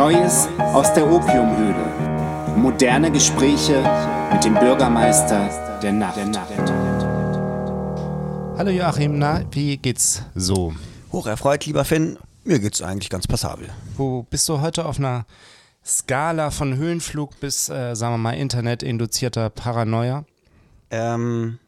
Neues aus der Opiumhöhle. Moderne Gespräche mit dem Bürgermeister der Nacht. Hallo Joachim, na, wie geht's so? Hocherfreut, lieber Finn. Mir geht's eigentlich ganz passabel. Wo bist du heute auf einer Skala von Höhenflug bis, äh, sagen wir mal, internetinduzierter Paranoia? Ähm,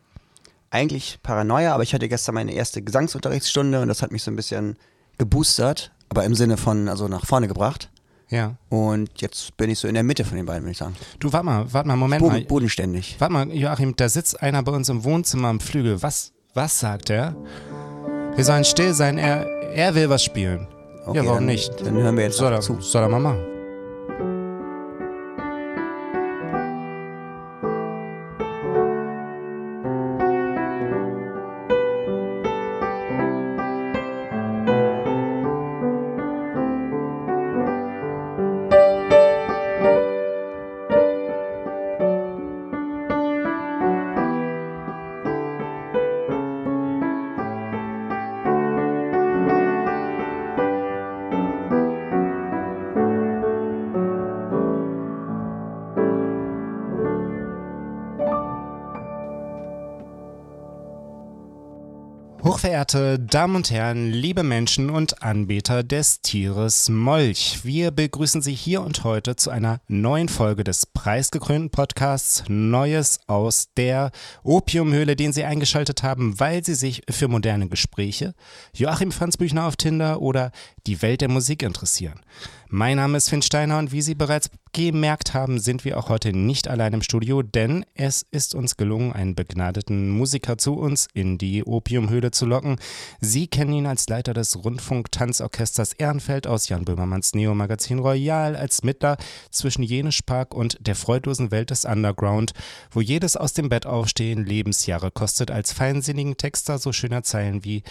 eigentlich Paranoia, aber ich hatte gestern meine erste Gesangsunterrichtsstunde und das hat mich so ein bisschen geboostert, aber im Sinne von, also nach vorne gebracht. Ja. Und jetzt bin ich so in der Mitte von den beiden, würde ich sagen. Du, warte mal, warte mal, Moment Boden, mal. bodenständig. Warte mal, Joachim, da sitzt einer bei uns im Wohnzimmer am Flügel. Was, was sagt er? Wir sollen still sein, er, er will was spielen. Okay, ja, warum dann, nicht? Dann hören wir jetzt er, zu. soll er mal machen. Hochverehrte Damen und Herren, liebe Menschen und Anbeter des Tieres Molch, wir begrüßen Sie hier und heute zu einer neuen Folge des preisgekrönten Podcasts Neues aus der Opiumhöhle, den Sie eingeschaltet haben, weil Sie sich für moderne Gespräche, Joachim Franz Büchner auf Tinder oder die Welt der Musik interessieren. Mein Name ist Finn Steiner und wie Sie bereits gemerkt haben, sind wir auch heute nicht allein im Studio, denn es ist uns gelungen, einen begnadeten Musiker zu uns in die Opiumhöhle zu locken. Sie kennen ihn als Leiter des Rundfunk-Tanzorchesters Ehrenfeld aus Jan Böhmermanns Neo-Magazin Royal, als Mittler zwischen Jenisch Park und der freudlosen Welt des Underground, wo jedes aus dem Bett aufstehen Lebensjahre kostet, als feinsinnigen Texter so schöner Zeilen wie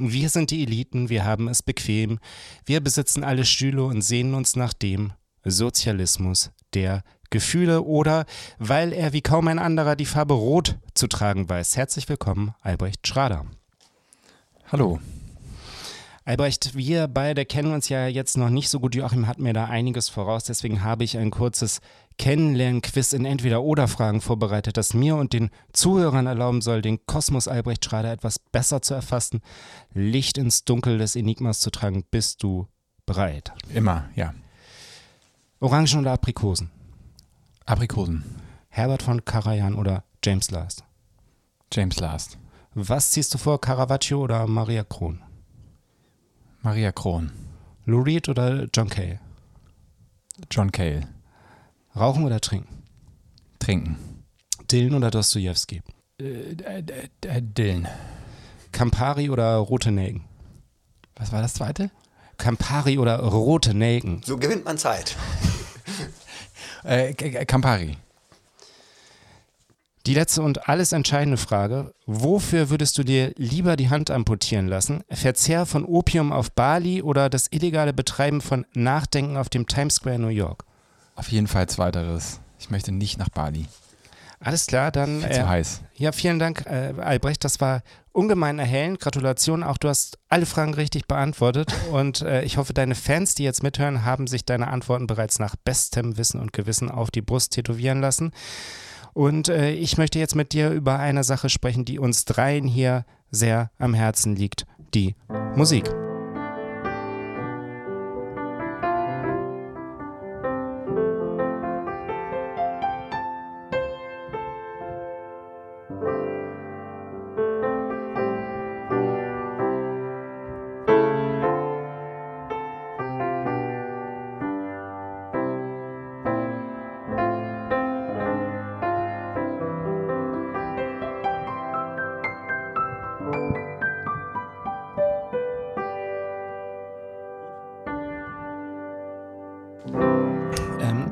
wir sind die Eliten, wir haben es bequem, wir besitzen alle Stühle und sehnen uns nach dem Sozialismus der Gefühle oder weil er wie kaum ein anderer die Farbe Rot zu tragen weiß. Herzlich willkommen, Albrecht Schrader. Hallo. Albrecht, wir beide kennen uns ja jetzt noch nicht so gut. Joachim hat mir da einiges voraus, deswegen habe ich ein kurzes Kennenlern-Quiz in Entweder-Oder-Fragen vorbereitet, das mir und den Zuhörern erlauben soll, den Kosmos Albrecht Schrader etwas besser zu erfassen, Licht ins Dunkel des Enigmas zu tragen. Bist du bereit? Immer, ja. Orangen oder Aprikosen? Aprikosen. Herbert von Karajan oder James Last? James Last. Was ziehst du vor, Caravaggio oder Maria Kron? Maria Kron. Lou Reed oder John Cale? John Cale. Rauchen oder trinken? Trinken. Dylan oder Dostoevsky? Äh, äh, äh, Dylan. Campari oder rote Nelken? Was war das zweite? Campari oder rote Nelken? So gewinnt man Zeit. Äh, Campari. Die letzte und alles entscheidende Frage. Wofür würdest du dir lieber die Hand amputieren lassen? Verzehr von Opium auf Bali oder das illegale Betreiben von Nachdenken auf dem Times Square New York? Auf jeden Fall zweiteres. Ich möchte nicht nach Bali. Alles klar, dann. Viel zu heiß. Ja, vielen Dank, äh, Albrecht. Das war ungemein erhellend. Gratulation. Auch du hast alle Fragen richtig beantwortet. Und äh, ich hoffe, deine Fans, die jetzt mithören, haben sich deine Antworten bereits nach bestem Wissen und Gewissen auf die Brust tätowieren lassen. Und äh, ich möchte jetzt mit dir über eine Sache sprechen, die uns dreien hier sehr am Herzen liegt: die Musik.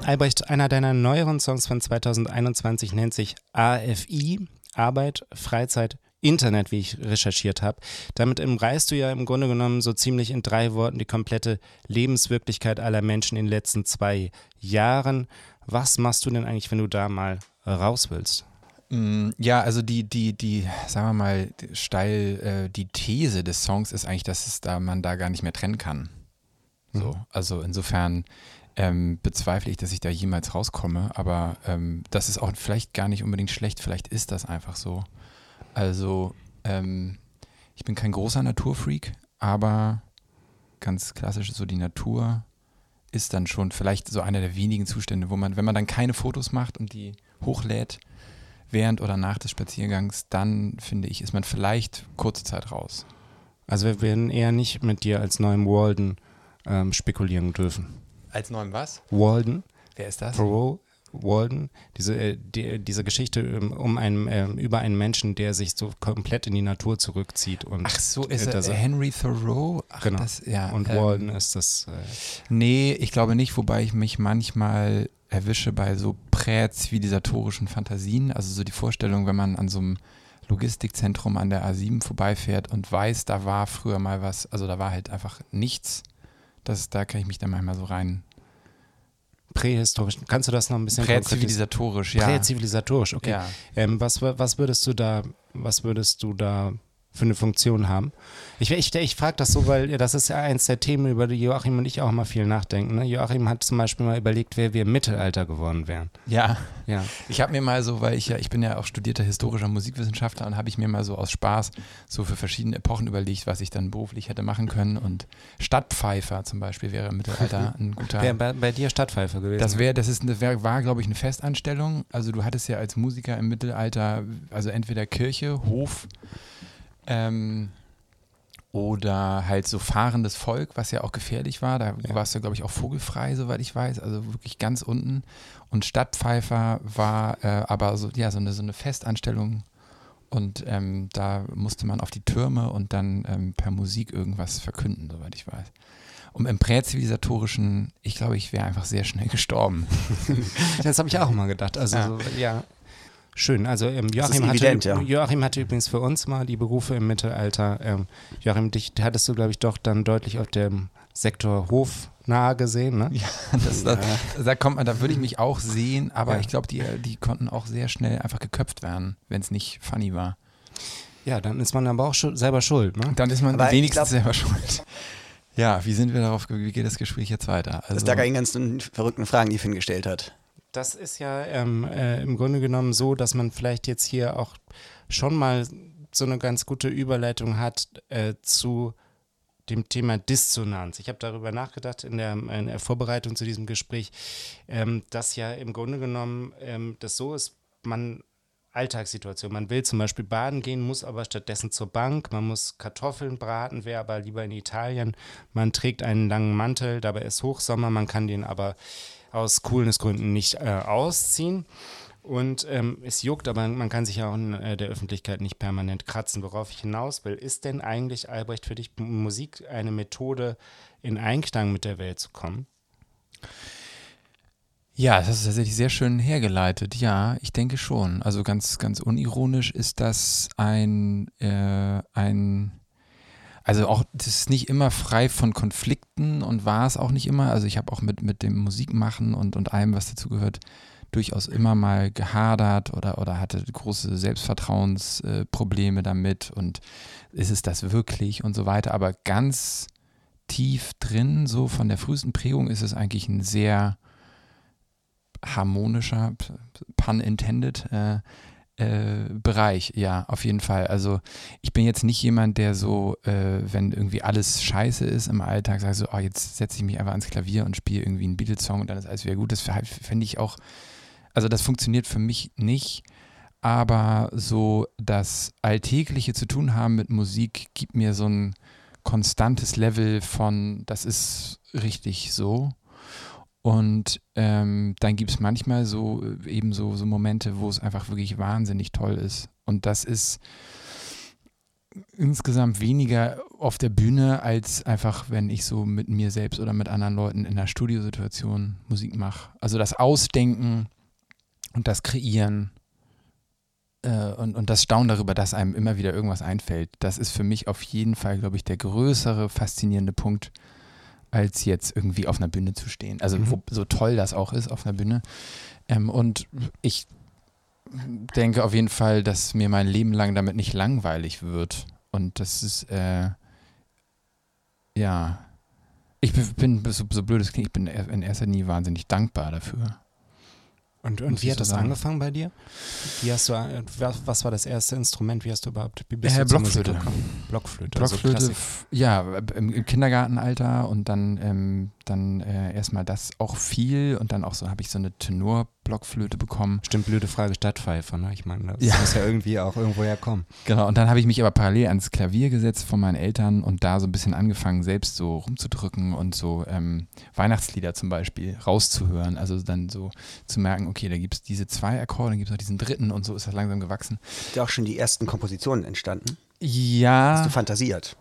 Albrecht, einer deiner neueren Songs von 2021 nennt sich AFI, Arbeit, Freizeit, Internet, wie ich recherchiert habe. Damit umreißt du ja im Grunde genommen so ziemlich in drei Worten die komplette Lebenswirklichkeit aller Menschen in den letzten zwei Jahren. Was machst du denn eigentlich, wenn du da mal raus willst? Mm, Ja, also die, die, die, sagen wir mal, steil, äh, die These des Songs ist eigentlich, dass es da man da gar nicht mehr trennen kann. So, also insofern ähm, bezweifle ich, dass ich da jemals rauskomme. Aber ähm, das ist auch vielleicht gar nicht unbedingt schlecht. Vielleicht ist das einfach so. Also, ähm, ich bin kein großer Naturfreak, aber ganz klassisch so die Natur ist dann schon vielleicht so einer der wenigen Zustände, wo man, wenn man dann keine Fotos macht und die hochlädt, während oder nach des Spaziergangs, dann finde ich, ist man vielleicht kurze Zeit raus. Also wir werden eher nicht mit dir als neuem Walden ähm, spekulieren dürfen. Als neuem was? Walden, Wer ist das? Thoreau, Walden, diese, äh, die, diese Geschichte ähm, um einen, ähm, über einen Menschen, der sich so komplett in die Natur zurückzieht. Und, Ach so, ist äh, er das- Henry Thoreau? Ach, Genau. Das, ja, Und ähm, Walden ist das. Äh, Nee, ich glaube nicht, wobei ich mich manchmal erwische bei so präzivilisatorischen Fantasien. Also so die Vorstellung, wenn man an so einem Logistikzentrum an der A7 vorbeifährt und weiß, da war früher mal was, also da war halt einfach nichts. Das, da kann ich mich dann manchmal so rein. prähistorisch. Kannst du das noch ein bisschen? Präzivilisatorisch, ja. Präzivilisatorisch, okay. Ja. Ähm, was, was würdest du da, was würdest du da für eine Funktion haben? Ich, ich, ich frage das so, weil das ist ja eins der Themen, über die Joachim und ich auch mal viel nachdenken. Ne? Joachim hat zum Beispiel mal überlegt, wer wir im Mittelalter geworden wären. ja. Ja. Ich habe mir mal so, weil ich ja, ich bin ja auch studierter historischer Musikwissenschaftler und habe ich mir mal so aus Spaß so für verschiedene Epochen überlegt, was ich dann beruflich hätte machen können. Und Stadtpfeifer zum Beispiel wäre im Mittelalter ein guter. Wer bei, bei dir Stadtpfeife gewesen? Das wäre, das ist, eine, wär, war, glaube ich, eine Festanstellung. Also du hattest ja als Musiker im Mittelalter, also entweder Kirche, Hof ähm, oder halt so fahrendes Volk, was ja auch gefährlich war. Da Ja. warst du, glaube ich, auch vogelfrei, soweit ich weiß. Also wirklich ganz unten. Und Stadtpfeifer war äh, aber so, ja, so eine, so eine Festanstellung. Und ähm, da musste man auf die Türme und dann ähm, per Musik irgendwas verkünden, soweit ich weiß. Und im präzivilisatorischen, ich glaube, ich wäre einfach sehr schnell gestorben. Das habe ich auch mal gedacht. Also Ja. so, ja. Schön. Also ähm, Joachim, hatte, evident, ja. Joachim hatte übrigens für uns mal die Berufe im Mittelalter. Ähm, Joachim, dich hattest du, glaube ich, doch dann deutlich auf dem Sektor Hof nahe gesehen, ne? Ja, das, das, da kommt man, da würde ich mich auch sehen, aber Ja. ich glaube, die, die konnten auch sehr schnell einfach geköpft werden, wenn es nicht funny war. Ja, dann ist man aber auch schu- selber schuld, ne? Dann ist man Aber wenigstens glaub- selber schuld. Ja, wie sind wir darauf, wie geht das Gespräch jetzt weiter? Also, Das lag an den ganzen verrückten Fragen, die Finn gestellt hat. Das ist ja ähm, äh, im Grunde genommen so, dass man vielleicht jetzt hier auch schon mal so eine ganz gute Überleitung hat äh, zu dem Thema Dissonanz. Ich habe darüber nachgedacht in der, in der Vorbereitung zu diesem Gespräch, ähm, dass ja im Grunde genommen ähm, das so ist, man Alltagssituation. Man will zum Beispiel baden gehen, muss aber stattdessen zur Bank. Man muss Kartoffeln braten, wäre aber lieber in Italien. Man trägt einen langen Mantel, dabei ist Hochsommer, man kann den aber aus Coolnessgründen nicht äh, ausziehen. Und ähm, es juckt, aber man kann sich ja auch in äh, der Öffentlichkeit nicht permanent kratzen. Worauf ich hinaus will, ist denn eigentlich, Albrecht, für dich Musik eine Methode, in Einklang mit der Welt zu kommen? Ja, das ist tatsächlich sehr schön hergeleitet. Ja, ich denke schon. Also ganz, ganz unironisch ist das ein, äh, ein, also auch, das ist nicht immer frei von Konflikten und war es auch nicht immer. Also ich habe auch mit, mit dem Musikmachen und, und allem, was dazu gehört, durchaus immer mal gehadert oder, oder hatte große Selbstvertrauensprobleme äh, damit und ist es das wirklich und so weiter. Aber ganz tief drin, so von der frühesten Prägung, ist es eigentlich ein sehr harmonischer, pun intended, äh, äh, Bereich, ja, auf jeden Fall. Also ich bin jetzt nicht jemand, der so, äh, wenn irgendwie alles scheiße ist im Alltag, sagt so, oh, jetzt setze ich mich einfach ans Klavier und spiele irgendwie einen Beatles-Song und dann ist alles wieder gut. Das fände ich auch, also das funktioniert für mich nicht. Aber so das Alltägliche zu tun haben mit Musik gibt mir so ein konstantes Level von, das ist richtig so. Und ähm, dann gibt es manchmal so äh, eben so, so Momente, wo es einfach wirklich wahnsinnig toll ist. Und das ist insgesamt weniger auf der Bühne, als einfach, wenn ich so mit mir selbst oder mit anderen Leuten in einer Studiosituation Musik mache. Also das Ausdenken und das Kreieren äh, und, und das Staunen darüber, dass einem immer wieder irgendwas einfällt, das ist für mich auf jeden Fall, glaube ich, der größere, faszinierende Punkt, als jetzt irgendwie auf einer Bühne zu stehen. Also Mhm. wo, so toll das auch ist auf einer Bühne. Ähm, und ich denke auf jeden Fall, dass mir mein Leben lang damit nicht langweilig wird. Und das ist, äh, ja, Ich bin, so, so blöd es klingt, ich bin in erster Linie wahnsinnig dankbar dafür. Und, und wie hat das sagen. angefangen bei dir? Wie hast du, äh, was, war das erste Instrument? Wie hast du überhaupt, wie bist Äh, du Blockflöte. Blockflöte. also Blockflöte, f- ja, im, im Kindergartenalter und dann, ähm, dann äh, erstmal das auch viel und dann auch so habe ich so eine Tenor-Blockflöte bekommen. Stimmt, blöde Frage, Stadtpfeifer, ne? Ich meine, das Ja. muss ja irgendwie auch irgendwoher kommen. Genau, und dann habe ich mich aber parallel ans Klavier gesetzt von meinen Eltern und da so ein bisschen angefangen, selbst so rumzudrücken und so ähm, Weihnachtslieder zum Beispiel rauszuhören. Also dann so zu merken, okay, da gibt es diese zwei Akkorde, dann gibt es noch diesen dritten und so ist das langsam gewachsen. Sind ja auch schon die ersten Kompositionen entstanden. Ja. Hast du fantasiert?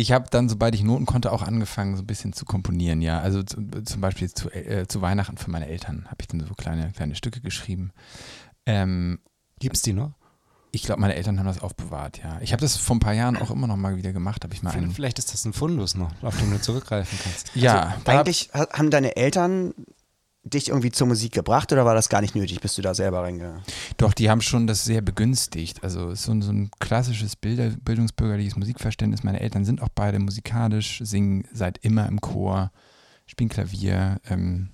Ich habe dann, sobald ich Noten konnte, auch angefangen, so ein bisschen zu komponieren, ja. Also zu, zum Beispiel zu, äh, zu Weihnachten für meine Eltern habe ich dann so kleine, kleine Stücke geschrieben. Ähm, Gibt's die noch? ich glaube, meine Eltern haben das aufbewahrt, ja. Ich habe das vor ein paar Jahren auch immer noch mal wieder gemacht, habe ich mal einen. Vielleicht ist das ein Fundus noch, auf den du zurückgreifen kannst. Ja, da- Eigentlich ha- haben deine Eltern dich irgendwie zur Musik gebracht oder war das gar nicht nötig? Bist du da selber reingegangen? Doch, die haben schon das sehr begünstigt. Also so ein, so ein klassisches Bilder, bildungsbürgerliches Musikverständnis. Meine Eltern sind auch beide musikalisch, singen seit immer im Chor, spielen Klavier. Ähm,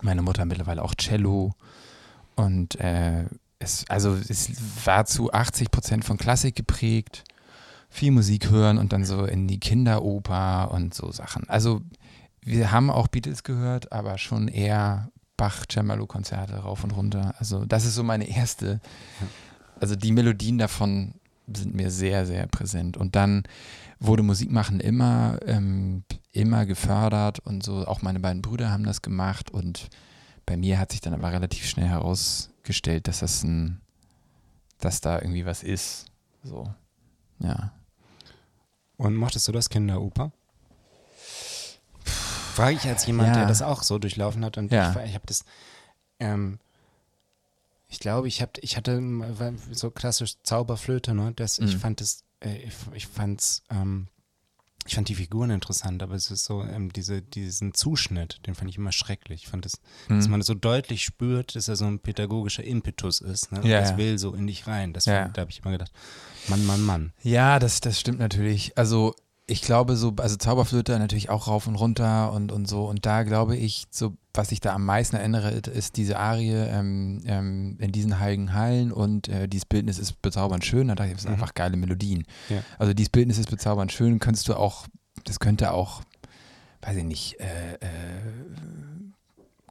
meine Mutter mittlerweile auch Cello. Und äh, es, also es war zu 80 Prozent von Klassik geprägt. Viel Musik hören und dann so in die Kinderoper und so Sachen. Also wir haben auch Beatles gehört, aber schon eher Bach, Cembalo-Konzerte rauf und runter. Also das ist so meine erste. Also die Melodien davon sind mir sehr, sehr präsent. Und dann wurde Musikmachen immer, ähm, immer gefördert und so. Auch meine beiden Brüder haben das gemacht und bei mir hat sich dann aber relativ schnell herausgestellt, dass das ein, dass da irgendwie was ist. So, ja. Und mochtest du das Kinderoper? Frage ich als jemand, Ja. der das auch so durchlaufen hat. Und Ja. ich, ich habe das, ähm, ich glaube, ich, hab, ich hatte so klassisch Zauberflöte, ne? Das, Ich Mhm. fand es, äh, ich, ich fand's, ähm, ich fand die Figuren interessant, aber es ist so, ähm, diese, diesen Zuschnitt, den fand ich immer schrecklich. Ich fand es, dass Mhm. man so deutlich spürt, dass er so ein pädagogischer Impetus ist. Ne? Ja, das ja. will so in dich rein. Das, Ja. da habe ich immer gedacht, Mann, Mann, Mann. Ja, das, das stimmt natürlich. Also ich glaube so, also Zauberflöte natürlich auch rauf und runter und, und so. Und da glaube ich, so, was ich da am meisten erinnere, ist diese Arie ähm, ähm, in diesen heiligen Hallen und äh, dieses Bildnis ist bezaubernd schön. Da dachte ich, das sind Mhm. einfach geile Melodien. Ja. Also dieses Bildnis ist bezaubernd schön, könntest du auch, das könnte auch, weiß ich nicht, äh, äh,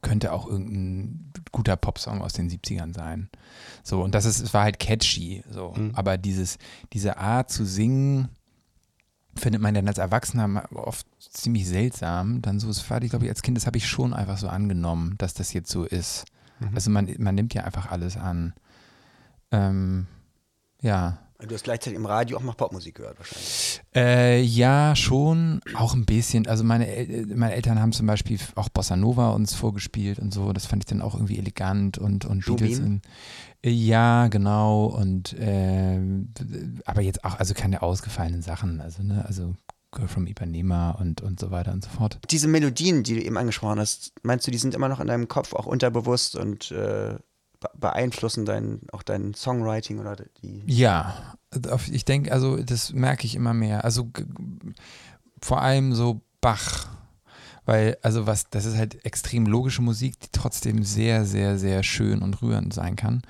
könnte auch irgendein guter Popsong aus den 70ern sein. So, und das ist, es war halt catchy, so. Mhm. Aber dieses, diese Art zu singen, findet man dann als Erwachsener oft ziemlich seltsam. Dann so, es war, ich glaube, als Kind, das habe ich schon einfach so angenommen, dass das jetzt so ist. Mhm. Also man, man nimmt ja einfach alles an. Ähm, ja. Du hast gleichzeitig im Radio auch mal Popmusik gehört wahrscheinlich. Äh, ja, schon, auch ein bisschen. Also meine, El meine Eltern haben zum Beispiel auch Bossa Nova uns vorgespielt und so. Das fand ich dann auch irgendwie elegant und, und? Beatles. Und, äh, ja, genau. Und ähm, aber jetzt auch, also keine ausgefallenen Sachen. Also, ne, also Girl from Ipanema und, und so weiter und so fort. Diese Melodien, die du eben angesprochen hast, meinst du, die sind immer noch in deinem Kopf auch unterbewusst und äh, beeinflussen dein, auch dein Songwriting oder die. Ja, ich denke, also das merke ich immer mehr. Also vor allem so Bach, weil also was, das ist halt extrem logische Musik, die trotzdem sehr, sehr, sehr schön und rührend sein kann.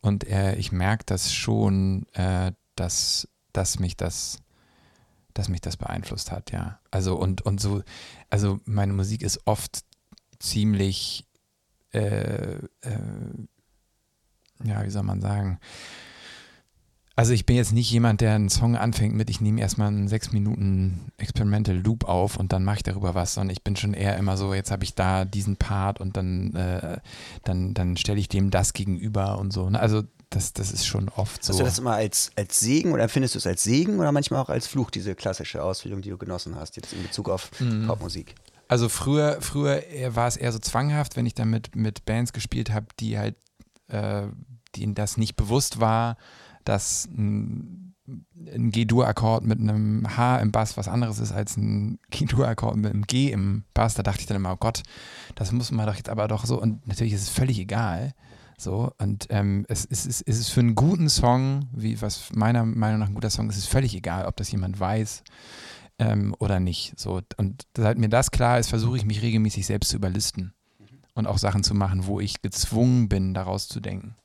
Und äh, ich merke das schon, äh, dass, dass mich das dass mich das beeinflusst hat, ja. Also und, und so, also meine Musik ist oft ziemlich äh, äh, ja, wie soll man sagen, also ich bin jetzt nicht jemand, der einen Song anfängt mit, ich nehme erstmal einen sechs Minuten Experimental Loop auf und dann mache ich darüber was, sondern ich bin schon eher immer so, jetzt habe ich da diesen Part und dann, äh, dann, dann stelle ich dem das gegenüber und so. Ne? Also das, das ist schon oft so. Hast du das immer als, als Segen oder empfindest du es als Segen oder manchmal auch als Fluch, diese klassische Ausbildung, die du genossen hast, jetzt in Bezug auf Mhm. Popmusik? Also früher, früher war es eher so zwanghaft, wenn ich dann mit, mit Bands gespielt habe, die halt, äh, denen das nicht bewusst war, dass ein, ein G-Dur-Akkord mit einem H im Bass was anderes ist als ein G-Dur-Akkord mit einem G im Bass. Da dachte ich dann immer, oh Gott, das muss man doch jetzt aber doch so. Und natürlich ist es völlig egal. So, und ähm, es, es, es, es ist für einen guten Song, wie was meiner Meinung nach ein guter Song ist, ist völlig egal, ob das jemand weiß. ähm, oder nicht. So. Und seit mir das klar ist, versuche ich mich regelmäßig selbst zu überlisten und auch Sachen zu machen, wo ich gezwungen bin, daraus zu denken.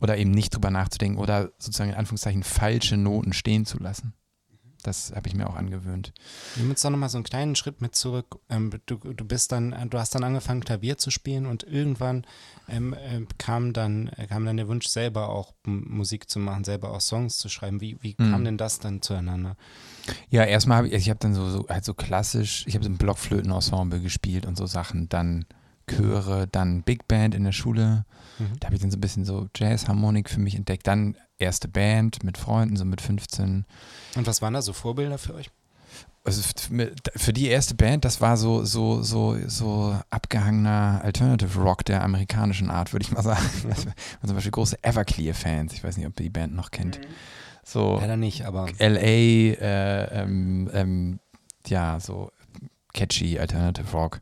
Oder eben nicht drüber nachzudenken oder sozusagen in Anführungszeichen falsche Noten stehen zu lassen. Das habe ich mir auch angewöhnt. Nimm uns doch nochmal so einen kleinen Schritt mit zurück. Ähm, du, du bist dann, du hast dann angefangen, Klavier zu spielen und irgendwann ähm, äh, kam, dann, kam dann der Wunsch, selber auch Musik zu machen, selber auch Songs zu schreiben. Wie, wie kam mhm. denn das dann zueinander? Ja, erstmal habe ich, ich habe dann so, so, halt so klassisch, ich habe so ein Blockflöten-Ensemble gespielt und so Sachen, dann Chöre, dann Big Band in der Schule. Mhm. Da habe ich dann so ein bisschen so Jazz-Harmonik für mich entdeckt. Dann erste Band mit Freunden, so mit 15. Und was waren da so Vorbilder für euch? Also für die erste Band, das war so, so, so, so abgehangener Alternative Rock der amerikanischen Art, würde ich mal sagen. Mhm. zum Beispiel große Everclear-Fans. Ich weiß nicht, ob ihr die Band noch kennt. Mhm. So Leider nicht, aber. LA, äh, ähm, ähm, ja, so catchy Alternative Rock.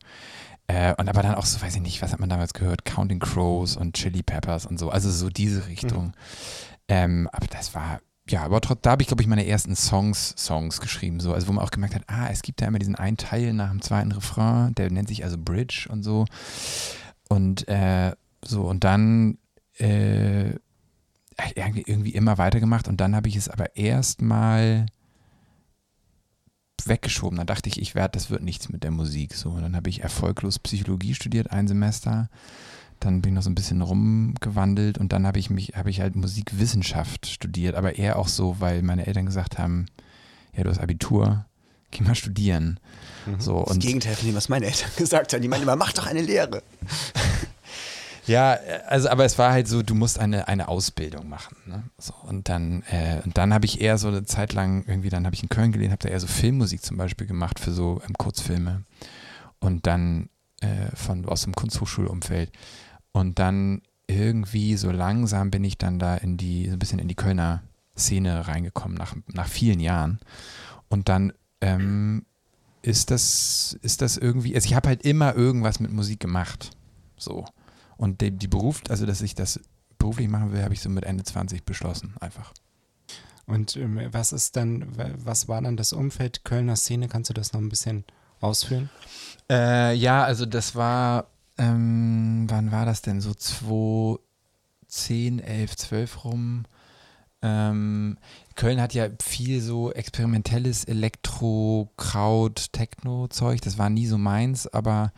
Äh, und aber dann auch so, weiß ich nicht, was hat man damals gehört? Counting Crows und Chili Peppers und so. Also so diese Richtung. Mhm. Ähm, aber das war, ja, aber da habe ich, glaube ich, meine ersten Songs, Songs geschrieben, so, also wo man auch gemerkt hat, ah, es gibt da immer diesen einen Teil nach dem zweiten Refrain, der nennt sich also Bridge und so. Und äh, so, und dann äh, irgendwie immer weitergemacht und dann habe ich es aber erstmal weggeschoben. Dann dachte ich, ich werde, das wird nichts mit der Musik. So, und dann habe ich erfolglos Psychologie studiert, ein Semester. Dann bin ich noch so ein bisschen rumgewandelt und dann habe ich mich, habe ich halt Musikwissenschaft studiert, aber eher auch so, weil meine Eltern gesagt haben, ja, du hast Abitur, geh mal studieren. Mhm. So, das Gegenteil von dem, was meine Eltern gesagt haben. Die meinen immer, mach doch eine Lehre. Ja, also aber es war halt so, du musst eine, eine Ausbildung machen. Ne? So, und dann, äh, dann habe ich eher so eine Zeit lang irgendwie, dann habe ich in Köln gelehnt, habe da eher so Filmmusik zum Beispiel gemacht für so ähm, Kurzfilme. Und dann äh, von aus dem Kunsthochschulumfeld. Und dann irgendwie so langsam bin ich dann da in die, so ein bisschen in die Kölner Szene reingekommen, nach, nach vielen Jahren. Und dann ähm, ist das, ist das irgendwie, also ich habe halt immer irgendwas mit Musik gemacht. So. Und die, die Beruf, also dass ich das beruflich machen will, habe ich so mit Ende 20 beschlossen, einfach. Und ähm, was ist dann, was war dann das Umfeld Kölner Szene? Kannst du das noch ein bisschen ausführen? Äh, ja, also das war, ähm, wann war das denn? So 2010, 11, 12 rum. Ähm, Köln hat ja viel so experimentelles Elektro, Kraut, Techno-Zeug. Das war nie so meins, aber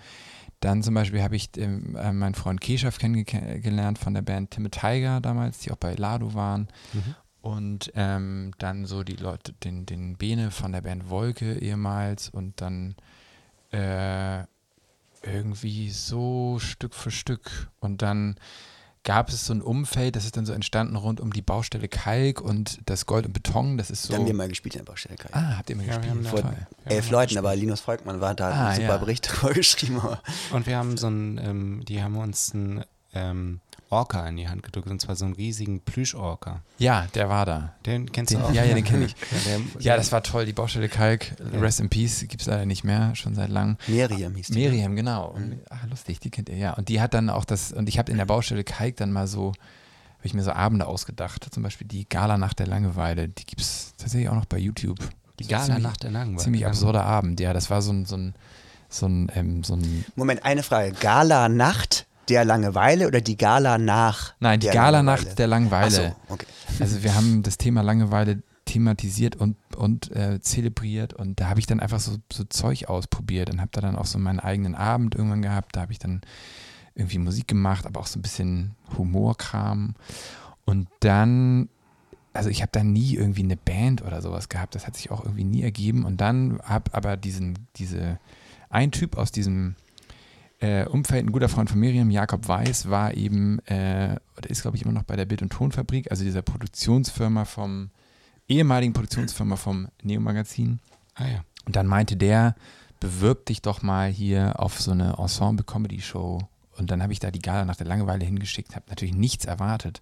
dann zum Beispiel habe ich ähm, äh, meinen Freund Keshav kennengelernt von der Band Timmy Tiger damals, die auch bei Lado waren. Mhm. Und ähm, dann so die Leute, den, den Bene von der Band Wolke ehemals und dann äh, irgendwie so Stück für Stück. Und dann gab es so ein Umfeld, das ist dann so entstanden rund um die Baustelle Kalk und das Gold und Beton. Das ist so. Da haben wir mal gespielt in der Baustelle Kalk. Ah, habt ihr mal ja, gespielt? Vor elf Leuten, aber Linus Volkmann war da, ah, einen super ja. Bericht drüber geschrieben. Und wir haben so ein, ähm, die haben uns ein ähm, Orca in die Hand gedrückt, und zwar so einen riesigen Plüsch-Orca. Ja, der war da. Den kennst den, du auch? Ja, ja, den kenne ich. ja, der, ja, das war toll. Die Baustelle Kalk, ja. Rest in Peace, gibt es leider nicht mehr, schon seit langem. Miriam hieß die. Miriam, genau. Mhm. Ach, lustig, die kennt ihr, ja. Und die hat dann auch das, und ich habe in der Baustelle Kalk dann mal so, habe ich mir so Abende ausgedacht. Zum Beispiel die Gala nach der Langeweile, die gibt es tatsächlich auch noch bei YouTube. Die Gala nach der Langeweile? Ziemlich absurder Abend, ja. Das war so ein, so ein, so ein, ähm, so ein Moment, eine Frage. Gala Nacht der Langeweile oder die Gala nach? Nein, die Gala nach der Langeweile. So, okay. Also wir haben das Thema Langeweile thematisiert und, und äh, zelebriert und da habe ich dann einfach so, so Zeug ausprobiert und habe da dann auch so meinen eigenen Abend irgendwann gehabt. Da habe ich dann irgendwie Musik gemacht, aber auch so ein bisschen Humorkram. Und dann, also ich habe da nie irgendwie eine Band oder sowas gehabt. Das hat sich auch irgendwie nie ergeben. Und dann habe aber diesen, diese, ein Typ aus diesem äh, Umfeld, ein guter Freund von Miriam, Jakob Weiß, war eben, äh, oder ist glaube ich immer noch bei der Bild- und Tonfabrik, also dieser Produktionsfirma vom, ehemaligen Produktionsfirma vom Neo-Magazin. Ah ja. Und dann meinte der, bewirb dich doch mal hier auf so eine Ensemble-Comedy-Show. Und dann habe ich da die Gala nach der Langeweile hingeschickt, habe natürlich nichts erwartet.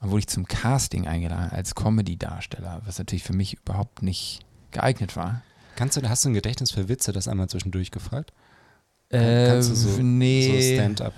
Und wurde ich zum Casting eingeladen als Comedy-Darsteller, was natürlich für mich überhaupt nicht geeignet war. Kannst du, hast du ein Gedächtnis für Witze, das einmal zwischendurch gefragt? Kannst du so, nee. so Stand-up?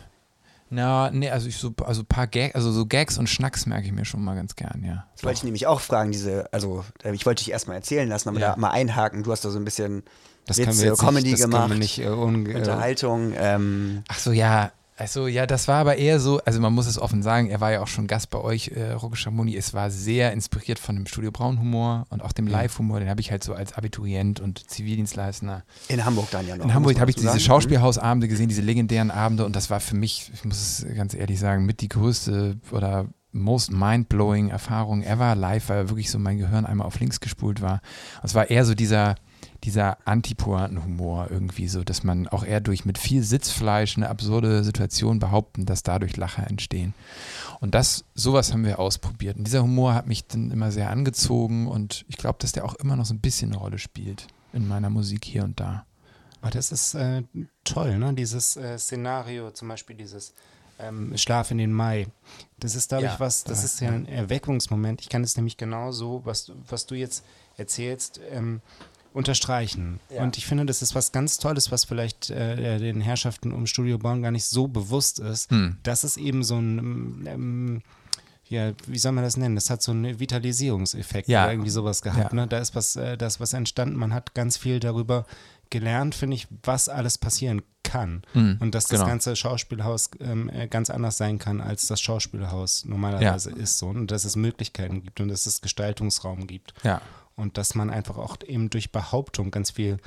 Na, nee, also ich so, also paar Gags, also so Gags und Schnacks merke ich mir schon mal ganz gern, ja. Das wollte ich nämlich auch fragen, diese, also äh, ich wollte dich erstmal erzählen lassen, aber Ja. da mal einhaken. Du hast da so ein bisschen Das Witze, können wir jetzt Comedy nicht, das gemacht, Können wir nicht, äh, äh, Unterhaltung. Ähm, Ach so, ja. Also ja, das war aber eher so, also man muss es offen sagen, er war ja auch schon Gast bei euch, äh, Rocco Schamoni. Es war sehr inspiriert von dem Studio Braun Humor und auch dem Live-Humor. Den habe ich halt so als Abiturient und Zivildienstleister. in Hamburg dann ja noch. In Hamburg habe ich diese sagen. Schauspielhausabende gesehen, diese legendären Abende und das war für mich, ich muss es ganz ehrlich sagen, mit die größte oder most mind-blowing Erfahrung ever live, weil wirklich so mein Gehirn einmal auf links gespult war. Und es war eher so dieser, dieser Antipointen-Humor irgendwie so, dass man auch eher durch mit viel Sitzfleisch eine absurde Situation behaupten, dass dadurch Lacher entstehen. Und das, sowas haben wir ausprobiert. Und dieser Humor hat mich dann immer sehr angezogen und ich glaube, dass der auch immer noch so ein bisschen eine Rolle spielt in meiner Musik hier und da. Aber das ist äh, toll, ne? Dieses äh, Szenario, zum Beispiel dieses ähm, Schlaf in den Mai. Das ist, glaube Ja, was, das da- ist ja ein Erweckungsmoment. Ich kann es nämlich genauso, was, was du jetzt erzählst, ähm, unterstreichen. Ja. Und ich finde, das ist was ganz Tolles, was vielleicht äh, den Herrschaften um Studio Bonn gar nicht so bewusst ist, Hm. dass es eben so ein ähm, ja, wie soll man das nennen? Das hat so einen Vitalisierungseffekt Ja. oder irgendwie sowas gehabt. Ja. Ne? Da ist was, äh, da ist was entstanden. Man hat ganz viel darüber gelernt, finde ich, was alles passieren kann. Mhm, Und dass genau. das ganze Schauspielhaus ähm, äh, ganz anders sein kann, als das Schauspielhaus normalerweise ist. So. Und dass es Möglichkeiten gibt und dass es Gestaltungsraum gibt. Ja, Und dass man einfach auch eben durch Behauptung ganz viel,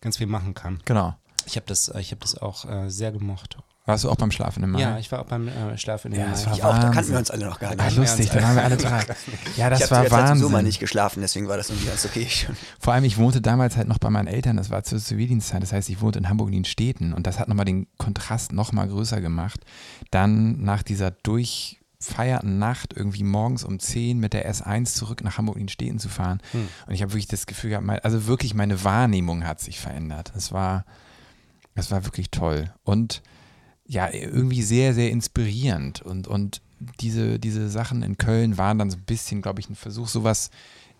ganz viel machen kann. genau. Ich habe das, ich hab das auch äh, sehr gemocht. Warst du auch beim Schlafen im Mai? Ja, ich war auch beim äh, Schlaf in den Ja, Mai. es war Ich auch, da kannten Wahnsinn. wir uns alle noch gar nicht. Ah, lustig, da waren wir alle drei. Ja, das ich war habe jetzt halt sowieso mal Wahnsinn. nicht geschlafen, deswegen war das irgendwie ganz okay. Vor allem, ich wohnte damals halt noch bei meinen Eltern, das war zur Zivildienstzeit, das heißt, ich wohnte in Hamburg in den Städten und das hat nochmal den Kontrast nochmal größer gemacht. Dann nach dieser durchfeierten Nacht irgendwie morgens um 10 mit der S1 zurück nach Hamburg in den Städten zu fahren. Hm. Und ich habe wirklich das Gefühl gehabt, mein, also wirklich meine Wahrnehmung hat sich verändert. Das war, das war wirklich toll. Und ja, irgendwie sehr, sehr inspirierend. Und, und diese, diese Sachen in Köln waren dann so ein bisschen, glaube ich, ein Versuch, sowas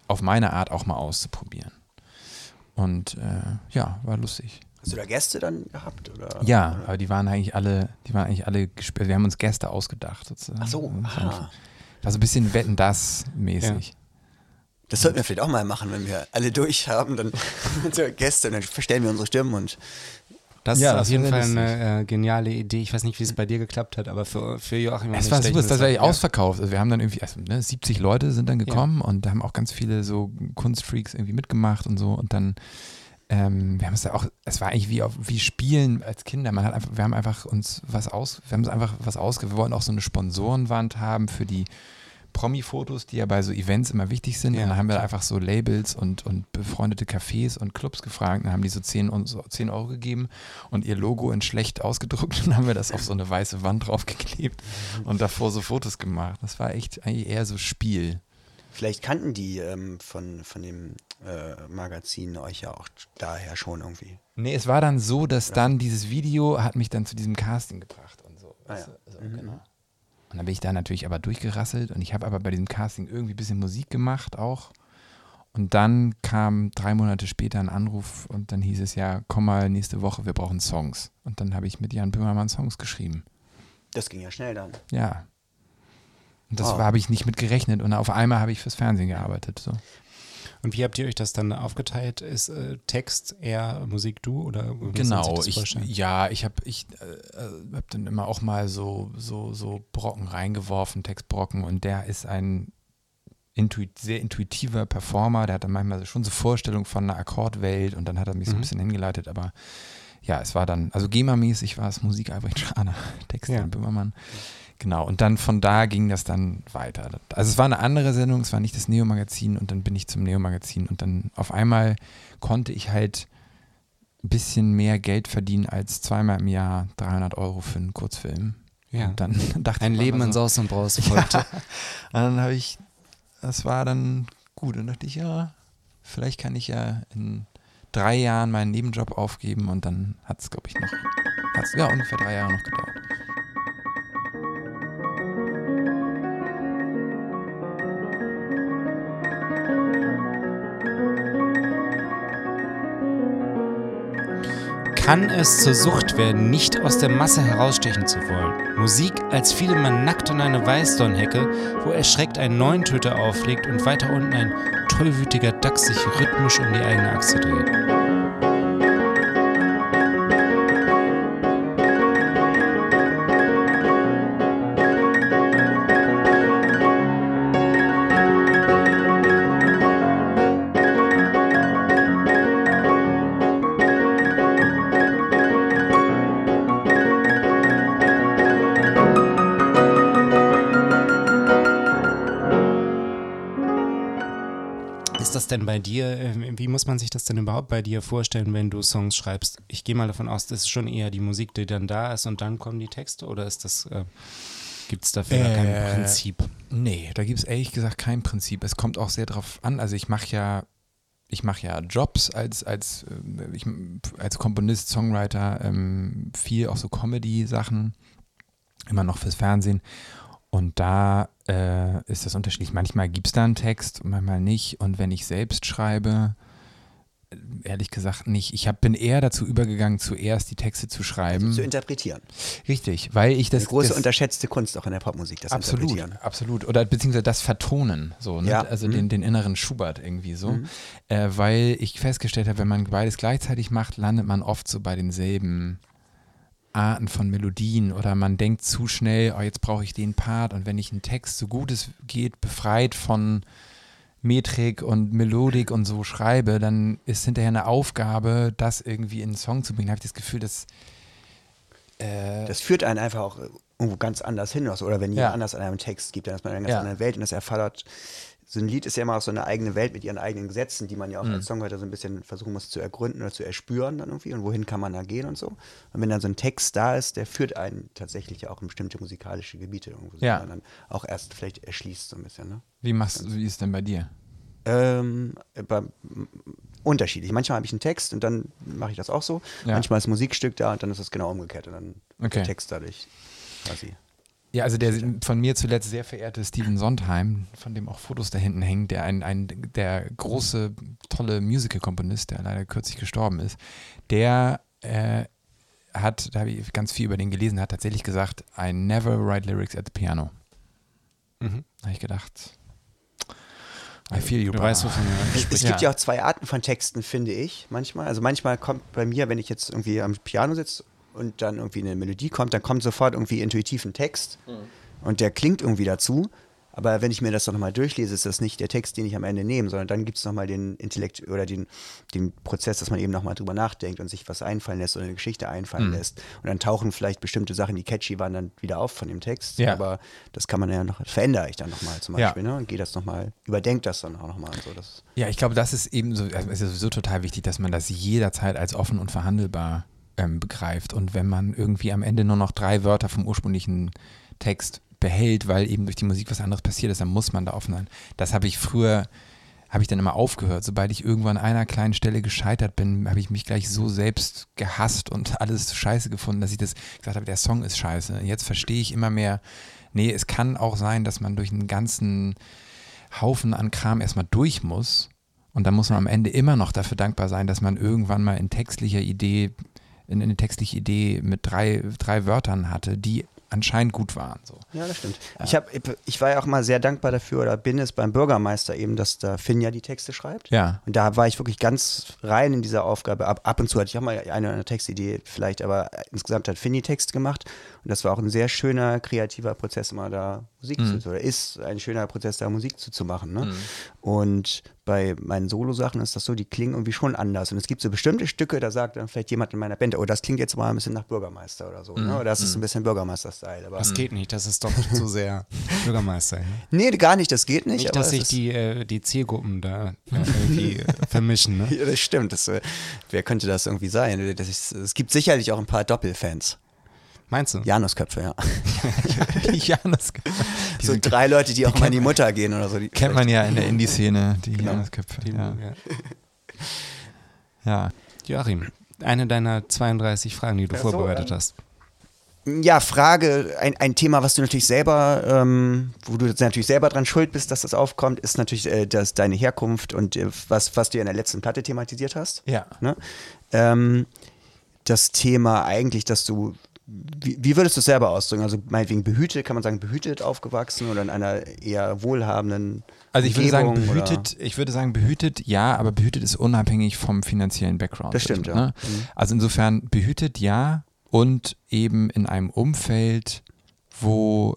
auf meine Art auch mal auszuprobieren. Und äh, ja, war lustig. Hast du da Gäste dann gehabt? Oder? Ja, aber die waren eigentlich alle, die waren eigentlich alle gesperrt. Wir haben uns Gäste ausgedacht sozusagen. Ach so, Das war, aha. war so ein bisschen Wetten das mäßig. Das sollten wir vielleicht auch mal machen, wenn wir alle durch haben, dann so Gäste, dann verstellen wir unsere Stimmen und Das Ja, ist auf jeden Fall eine äh, geniale Idee. Ich weiß nicht, wie es bei dir geklappt hat, aber für, für Joachim und Es war super, das war ja ja. ausverkauft. Also wir haben dann irgendwie, also, ne, 70 Leute sind dann gekommen und da haben auch ganz viele so Kunstfreaks irgendwie mitgemacht und so und dann ähm, wir haben es da auch, es war eigentlich wie auf, wie Spielen als Kinder. Man hat einfach, wir haben einfach uns was aus, wir haben uns einfach was ausge, wir wollten auch so eine Sponsorenwand haben für die Promi-Fotos, die ja bei so Events immer wichtig sind. Ja, und dann haben wir einfach so Labels und, und befreundete Cafés und Clubs gefragt. Dann haben die so 10, und so 10 Euro gegeben und ihr Logo in schlecht ausgedruckt und dann haben wir das auf so eine weiße Wand draufgeklebt und davor so Fotos gemacht. Das war echt eigentlich eher so Spiel. Vielleicht kannten die ähm, von, von dem äh, Magazin euch ja auch daher schon irgendwie. Nee, es war dann so, dass dann dieses Video hat mich dann zu diesem Casting gebracht und so. Ah, ja. du? Also, genau. Und dann bin ich da natürlich aber durchgerasselt und ich habe aber bei diesem Casting irgendwie ein bisschen Musik gemacht auch. Und dann kam drei Monate später ein Anruf und dann hieß es ja, komm mal nächste Woche, wir brauchen Songs. Und dann habe ich mit Jan Böhmermann Songs geschrieben. Das ging ja schnell dann. Ja. Und das Wow. habe ich nicht mit gerechnet und auf einmal habe ich fürs Fernsehen gearbeitet. So. Und wie habt ihr euch das dann aufgeteilt? Ist äh, Text eher Musik du oder Genau, ich, ja, ich habe ich, äh, äh, hab dann immer auch mal so, so, so Brocken reingeworfen, Textbrocken und der ist ein intuit, sehr intuitiver Performer, der hat dann manchmal schon so Vorstellungen von einer Akkordwelt und dann hat er mich so ein Mhm. bisschen hingeleitet, aber ja, es war dann, also GEMA-mäßig war es Musik Albrecht Schraner, Text Ja. Böhmermann. Genau, und dann von da ging das dann weiter. Also es war eine andere Sendung, es war nicht das Neo-Magazin und dann bin ich zum Neo-Magazin und dann auf einmal konnte ich halt ein bisschen mehr Geld verdienen als zweimal im Jahr 300 Euro für einen Kurzfilm. Ja. Und dann dachte Ein ich Leben in so, Saus und Braus folgte. und dann habe ich, das war dann gut. Und dachte ich, ja, vielleicht kann ich ja in drei Jahren meinen Nebenjob aufgeben und dann hat es, glaube ich, noch, hat's, ja, ungefähr drei Jahre noch gedauert. Kann es zur Sucht werden, nicht aus der Masse herausstechen zu wollen? Musik, als fiele man nackt in eine Weißdornhecke, wo erschreckt ein Neuntöter auflegt und weiter unten ein tollwütiger Dachs sich rhythmisch um die eigene Achse dreht. Denn bei dir, äh, wie muss man sich das denn überhaupt bei dir vorstellen, wenn du Songs schreibst? Ich gehe mal davon aus, das ist schon eher die Musik, die dann da ist und dann kommen die Texte oder ist das, äh, gibt es dafür gar kein Äh, Prinzip? Nee, da gibt es ehrlich gesagt kein Prinzip. Es kommt auch sehr drauf an. Also ich mache ja, ich mache ja Jobs als, als, äh, ich, als Komponist, Songwriter, ähm, viel auch so Comedy-Sachen, immer noch fürs Fernsehen. Und da äh, ist das unterschiedlich. Manchmal gibt es da einen Text, manchmal nicht. Und wenn ich selbst schreibe, äh, ehrlich gesagt nicht. Ich hab, bin eher dazu übergegangen, zuerst die Texte zu schreiben. Zu interpretieren. Richtig, weil ich das. Eine große das, unterschätzte Kunst auch in der Popmusik, das Absolut, Interpretieren. absolut. Oder beziehungsweise das Vertonen, so, ne? Ja. also Mhm. den, den inneren Schubert irgendwie so. Mhm. Äh, weil ich festgestellt habe, wenn man beides gleichzeitig macht, landet man oft so bei denselben Arten von Melodien oder man denkt zu schnell, oh, jetzt brauche ich den Part und wenn ich einen Text so gut es geht, befreit von Metrik und Melodik und so schreibe, dann ist hinterher eine Aufgabe, das irgendwie in einen Song zu bringen. Da habe ich das Gefühl, dass äh, Das führt einen einfach auch irgendwo ganz anders hin. Oder wenn jemand Ja. anders an einem Text gibt, dann ist man in einer ganz Ja. anderen Welt und das erfordert. So ein Lied ist ja immer auch so eine eigene Welt mit ihren eigenen Gesetzen, die man ja auch Mhm. als Songwriter so ein bisschen versuchen muss zu ergründen oder zu erspüren dann irgendwie und wohin kann man da gehen und so. Und wenn dann so ein Text da ist, der führt einen tatsächlich ja auch in bestimmte musikalische Gebiete irgendwo, Ja. man dann auch erst vielleicht erschließt so ein bisschen. Ne? wie machst du, wie ist denn bei dir? Ähm, bei, unterschiedlich. Manchmal habe ich einen Text und dann mache ich das auch so. Ja. Manchmal ist ein Musikstück da und dann ist es genau umgekehrt und dann Okay. der Text dadurch quasi. Ja, also der von mir zuletzt sehr verehrte Steven Sondheim, von dem auch Fotos da hinten hängen, der ein, ein der große, tolle Musical-Komponist, der leider kürzlich gestorben ist, der äh, hat, da habe ich ganz viel über den gelesen, hat tatsächlich gesagt, I never write lyrics at the piano. Mhm. Da habe ich gedacht, I feel you, Du weißt, wovon du Es, es sprichst. gibt ja auch zwei Arten von Texten, finde ich, manchmal. Also manchmal kommt bei mir, wenn ich jetzt irgendwie am Piano sitze und dann irgendwie eine Melodie kommt, dann kommt sofort irgendwie intuitiv ein Text und der klingt irgendwie dazu. Aber wenn ich mir das doch nochmal durchlese, ist das nicht der Text, den ich am Ende nehme, sondern dann gibt es nochmal den Intellekt oder den, den Prozess, dass man eben nochmal drüber nachdenkt und sich was einfallen lässt oder eine Geschichte einfallen Mhm. lässt. Und dann tauchen vielleicht bestimmte Sachen, die catchy waren, dann wieder auf von dem Text. Ja. Aber das kann man ja noch, das verändere ich dann nochmal zum Ja. Beispiel, ne? Und gehe das nochmal, überdenke das dann auch nochmal so. Das, Ja, ich glaube, das ist eben so, also es ist sowieso total wichtig, dass man das jederzeit als offen und verhandelbar ähm, begreift. Und wenn man irgendwie am Ende nur noch drei Wörter vom ursprünglichen Text behält, weil eben durch die Musik was anderes passiert ist, dann muss man da offen sein. Das habe ich früher, habe ich dann immer aufgehört. Sobald ich irgendwo an einer kleinen Stelle gescheitert bin, habe ich mich gleich so selbst gehasst und alles scheiße gefunden, dass ich das gesagt habe, der Song ist scheiße. Jetzt verstehe ich immer mehr, nee, es kann auch sein, dass man durch einen ganzen Haufen an Kram erstmal durch muss. Und dann muss man am Ende immer noch dafür dankbar sein, dass man irgendwann mal in textlicher Idee, eine textliche Idee mit drei, drei Wörtern hatte, die anscheinend gut waren. So. Ja, das stimmt. Ich, hab, ich war ja auch mal sehr dankbar dafür oder bin es beim Bürgermeister eben, dass da Finja die Texte schreibt. Ja. Und da war ich wirklich ganz rein in dieser Aufgabe. Ab, ab und zu hatte ich auch mal eine, eine Textidee vielleicht, aber insgesamt hat Finny Text gemacht. Und das war auch ein sehr schöner, kreativer Prozess, immer da Musik Mhm. zu, oder ist ein schöner Prozess, da Musik zu, zu machen. Ne? Und bei meinen Solo-Sachen ist das so, die klingen irgendwie schon anders. Und es gibt so bestimmte Stücke, da sagt dann vielleicht jemand in meiner Band, oh, das klingt jetzt mal ein bisschen nach Bürgermeister oder so. Ne? Oder das ist ein bisschen Bürgermeister-Style. Aber Das geht nicht, das ist doch zu sehr Bürgermeister. Ja? Nee, gar nicht, das geht nicht. Nicht, aber dass sich die, äh, die Zielgruppen da äh, irgendwie äh, vermischen. Ne? Ja, das stimmt. Das, äh, wer könnte das irgendwie sein? Das ist, es gibt sicherlich auch ein paar Doppelfans. Meinst du? Janusköpfe, ja. ja, das die So drei Leute, die auch mal in die Mutter gehen oder so. Die kennt man ja in der Indie-Szene, die Genau. Janusköpfe. Die- Ja. ja. Joachim, eine deiner 32 Fragen, die du Ja, so, vorbereitet ähm, hast. Ja, Frage, ein, ein Thema, was du natürlich selber, ähm, wo du natürlich selber dran schuld bist, dass das aufkommt, ist natürlich äh, dass deine Herkunft und äh, was, was du ja in der letzten Platte thematisiert hast. Ja. Ne? Ähm, das Thema eigentlich, dass du, wie, wie würdest du es selber ausdrücken? Also meinetwegen behütet, kann man sagen, behütet aufgewachsen oder in einer eher wohlhabenden Also ich würde sagen, Umgebung oder- behütet, ich würde sagen, behütet, ja, aber behütet ist unabhängig vom finanziellen Background. Das stimmt, Ne? ja. Mhm. Also insofern behütet, ja, und eben in einem Umfeld, wo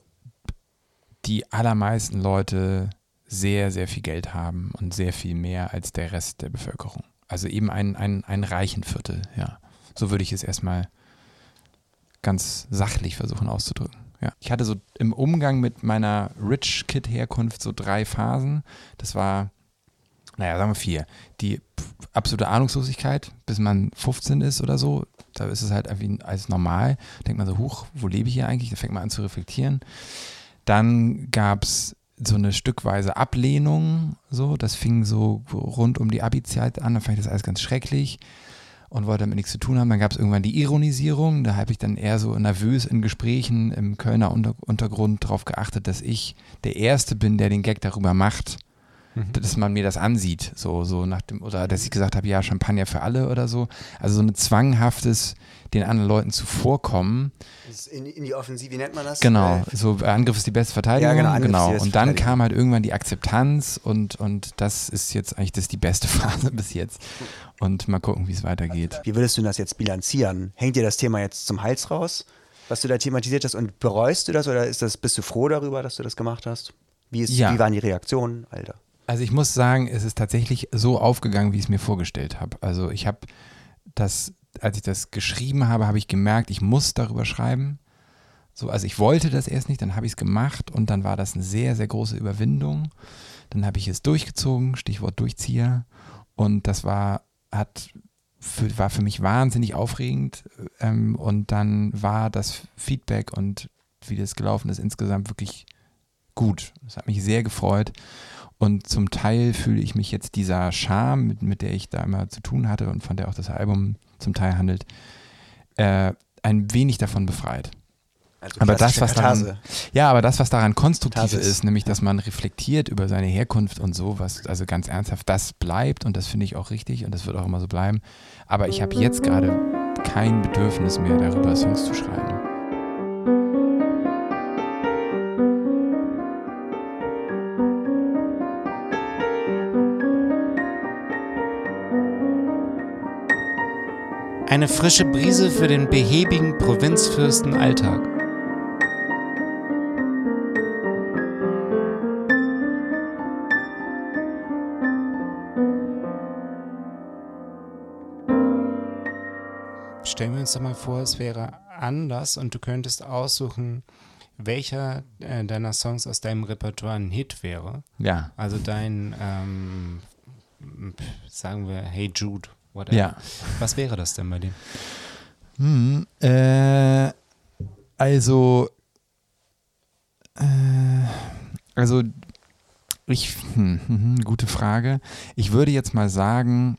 die allermeisten Leute sehr, sehr viel Geld haben und sehr viel mehr als der Rest der Bevölkerung. Also eben ein, ein, ein reichen Viertel, ja. So würde ich es erstmal ganz sachlich versuchen auszudrücken. Ja. Ich hatte so im Umgang mit meiner Rich Kid-Herkunft so drei Phasen. Das war, naja, sagen wir vier. Die absolute Ahnungslosigkeit, bis man 15 ist oder so. Da ist es halt irgendwie als normal. Denkt man so, huch, wo lebe ich hier eigentlich? Da fängt man an zu reflektieren. Dann gab es so eine stückweise Ablehnung, so, das fing so rund um die Abi-Zeit an, da fand ich das alles ganz schrecklich und wollte damit nichts zu tun haben. Dann gab es irgendwann die Ironisierung, da habe ich dann eher so nervös in Gesprächen im Kölner Unter Untergrund darauf geachtet, dass ich der Erste bin, der den Gag darüber macht, dass man mir das ansieht, so, so nach dem, oder dass ich gesagt habe, ja, Champagner für alle oder so. Also so ein zwanghaftes, den anderen Leuten zuvorkommen. In, in die Offensive, wie nennt man das? Genau, Äh, so Angriff ist die beste Verteidigung. Ja, genau, Angriff ist die genau. Und dann kam halt irgendwann die Akzeptanz und, und das ist jetzt eigentlich das ist die beste Phase bis jetzt. Und mal gucken, wie es weitergeht. Wie würdest du das jetzt bilanzieren? Hängt dir das Thema jetzt zum Hals raus, was du da thematisiert hast und bereust du das oder ist das, bist du froh darüber, dass du das gemacht hast? Wie, ist, Ja. wie waren die Reaktionen, Alter? Also ich muss sagen, es ist tatsächlich so aufgegangen, wie ich es mir vorgestellt habe. Also ich habe das, als ich das geschrieben habe, habe ich gemerkt, ich muss darüber schreiben. So, also ich wollte das erst nicht, dann habe ich es gemacht und dann war das eine sehr, sehr große Überwindung. Dann habe ich es durchgezogen, Stichwort Durchzieher. Und das war, hat für, war für mich wahnsinnig aufregend. Ähm, und dann war das Feedback und wie das gelaufen ist insgesamt wirklich gut. Das hat mich sehr gefreut. Und zum Teil fühle ich mich jetzt dieser Scham, mit, mit der ich da immer zu tun hatte und von der auch das Album zum Teil handelt, äh, ein wenig davon befreit. Also Aber das, was daran, ja, aber das, was daran konstruktiv ist, nämlich, dass man reflektiert über seine Herkunft und so, was, also ganz ernsthaft, das bleibt und das finde ich auch richtig und das wird auch immer so bleiben. Aber ich habe jetzt gerade kein Bedürfnis mehr, darüber Songs zu schreiben. Eine frische Brise für den behäbigen Provinzfürstenalltag. Stellen wir uns doch mal vor, es wäre anders und du könntest aussuchen, welcher äh, deiner Songs aus deinem Repertoire ein Hit wäre. Ja, Also dein, ähm, sagen wir, Hey Jude, whatever. ja. Was wäre das denn bei dir? Hm, äh, also, äh, also, ich, hm, hm, hm, gute Frage. Ich würde jetzt mal sagen,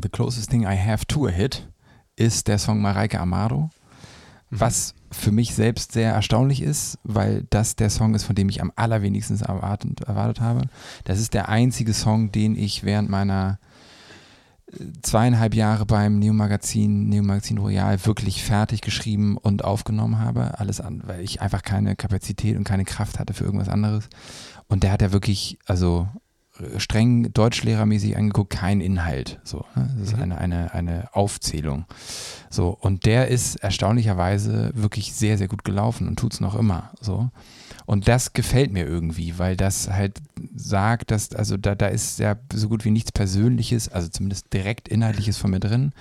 the closest thing I have to a hit ist der Song Mareike Amado, was für mich selbst sehr erstaunlich ist, weil das der Song ist, von dem ich am allerwenigsten erwartet, erwartet habe. Das ist der einzige Song, den ich während meiner zweieinhalb Jahre beim Neo-Magazin, Neo-Magazin Royal wirklich fertig geschrieben und aufgenommen habe. Alles an, weil ich einfach keine Kapazität und keine Kraft hatte für irgendwas anderes. Und der hat ja wirklich, also äh, streng deutschlehrermäßig angeguckt, kein Inhalt. So, ne? Das ist eine, eine, eine Aufzählung. So, und der ist erstaunlicherweise wirklich sehr, sehr gut gelaufen und tut es noch immer. So. Und das gefällt mir irgendwie, weil das halt sagt, dass, also da, da ist ja so gut wie nichts Persönliches, also zumindest direkt Inhaltliches von mir drin.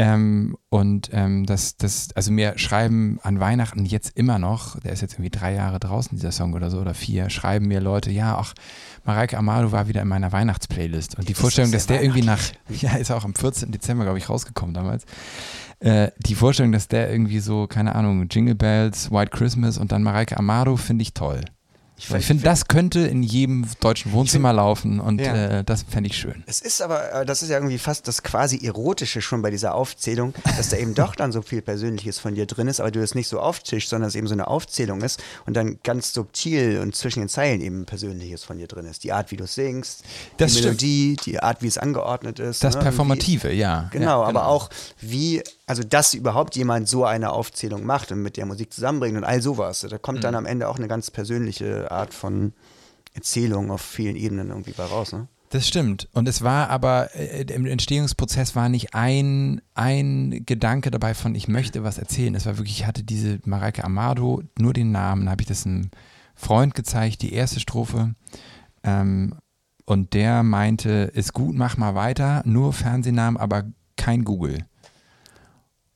Ähm, und ähm, das, das, also mir schreiben an Weihnachten jetzt immer noch, der ist jetzt irgendwie drei Jahre draußen, dieser Song oder so, oder vier, schreiben mir Leute, ja, ach, Mareike Amado war wieder in meiner Weihnachtsplaylist. Und die Vorstellung, dass sehr der irgendwie nach, ja, ist auch am 14. Dezember, glaube ich, rausgekommen damals. Äh, die Vorstellung, dass der irgendwie so, keine Ahnung, Jingle Bells, White Christmas und dann Mareike Amado, finde ich toll. Ich, ich finde, das könnte in jedem deutschen Wohnzimmer laufen und Ja. äh, das fände ich schön. Es ist aber, äh, das ist ja irgendwie fast das quasi Erotische schon bei dieser Aufzählung, dass da eben doch dann so viel Persönliches von dir drin ist, aber du das nicht so auftischst, sondern es eben so eine Aufzählung ist und dann ganz subtil und zwischen den Zeilen eben Persönliches von dir drin ist. Die Art, wie du singst, Das die stimmt. Melodie, die Art, wie es angeordnet ist. Das ne? Performative, ja. Genau, ja, aber auch wie, also dass überhaupt jemand so eine Aufzählung macht und mit der Musik zusammenbringt und all sowas. Da kommt Mhm. dann am Ende auch eine ganz persönliche Art von Erzählung auf vielen Ebenen irgendwie bei raus. Ne? Das stimmt. Und es war aber, äh, im Entstehungsprozess war nicht ein, ein Gedanke dabei von, ich möchte was erzählen. Es war wirklich, ich hatte diese Mareike Amado, nur den Namen, habe ich das einem Freund gezeigt, die erste Strophe. Ähm, und der meinte, ist gut, mach mal weiter, nur Fernsehnamen, aber kein Google.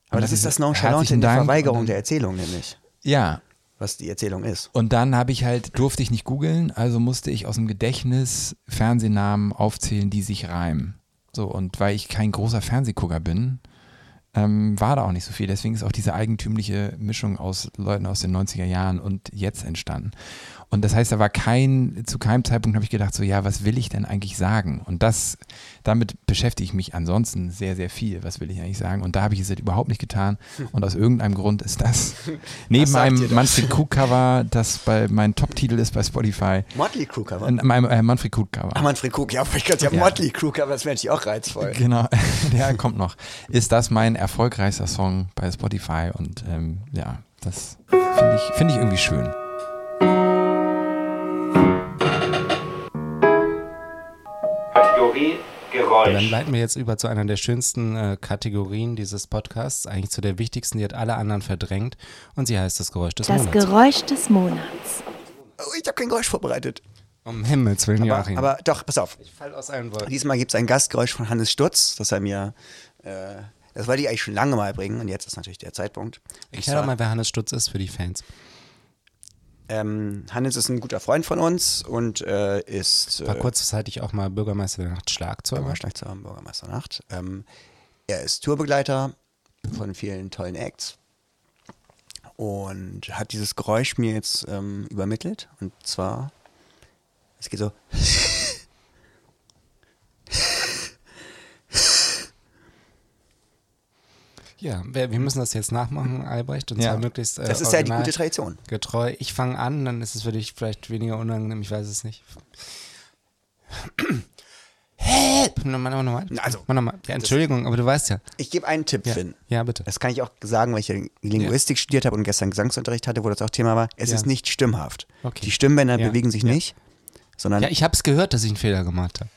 Aber Und das ist das Nonchalante in der Verweigerung der Erzählung nämlich, Ja, was die Erzählung ist. Und dann habe ich halt, durfte ich nicht googeln, also musste ich aus dem Gedächtnis Fernsehnamen aufzählen, die sich reimen. So, und weil ich kein großer Fernsehgucker bin, ähm, war da auch nicht so viel. Deswegen ist auch diese eigentümliche Mischung aus Leuten aus den 90er Jahren und jetzt entstanden. Und das heißt, da war kein, zu keinem Zeitpunkt habe ich gedacht, so, ja, was will ich denn eigentlich sagen? Und das, damit beschäftige ich mich ansonsten sehr, sehr viel. Was will ich eigentlich sagen? Und da habe ich es halt überhaupt nicht getan. Und aus irgendeinem Grund ist das neben einem? Manfred Krug-Cover, das bei mein Top-Titel ist bei Spotify, Motley Crue Cover. in meinem äh, Manfred Krug-Cover. Ach, Manfred Krug, ja, ich gerade ja, Ja. Motley Crue Cover, das wäre natürlich auch reizvoll. Genau, der kommt noch. Ist das mein erfolgreichster Song bei Spotify und ähm, ja, das finde ich, find ich irgendwie schön. Kategorie Dann Geräusch. leiten wir jetzt über zu einer der schönsten äh, Kategorien dieses Podcasts, eigentlich zu der wichtigsten, die hat alle anderen verdrängt und sie heißt das Geräusch des Das Monats. Geräusch des Monats. Oh, ich habe kein Geräusch vorbereitet. um Himmels Willen, Aber, Joachim. aber doch, pass auf. ich fall aus allen Wolken. Diesmal gibt es ein Gastgeräusch von Hannes Stutz, das er mir, äh, das wollte ich eigentlich schon lange mal bringen und jetzt ist natürlich der Zeitpunkt. Und Erklär zwar- doch mal, wer Hannes Stutz ist für die Fans. Ähm, Hannes ist ein guter Freund von uns und äh, ist War äh, kurzzeitig auch mal Bürgermeister der Nacht Schlagzeuger. Bürgermeister zur Bürgermeisternacht. Ähm, er ist Tourbegleiter von vielen tollen Acts und hat dieses Geräusch mir jetzt ähm, übermittelt. Und zwar, es geht so. Ja, wir, wir müssen das jetzt nachmachen, Albrecht, und Ja. zwar möglichst äh, Das ist ja die gute Tradition. getreu. Ich fange an, dann ist es für dich vielleicht weniger unangenehm, ich weiß es nicht. Help! Nochmal, nochmal. Also, Mach nochmal. Ja, Entschuldigung, aber du weißt ja. Ich gebe einen Tipp, Ja, Finn. ja bitte. Das kann ich auch sagen, weil ich ja Linguistik studiert habe und gestern Gesangsunterricht hatte, wo das auch Thema war. Es Ja. ist nicht stimmhaft. Okay. Die Stimmbänder Ja. bewegen sich Ja. nicht, sondern Ja, ich habe es gehört, dass ich einen Fehler gemacht habe.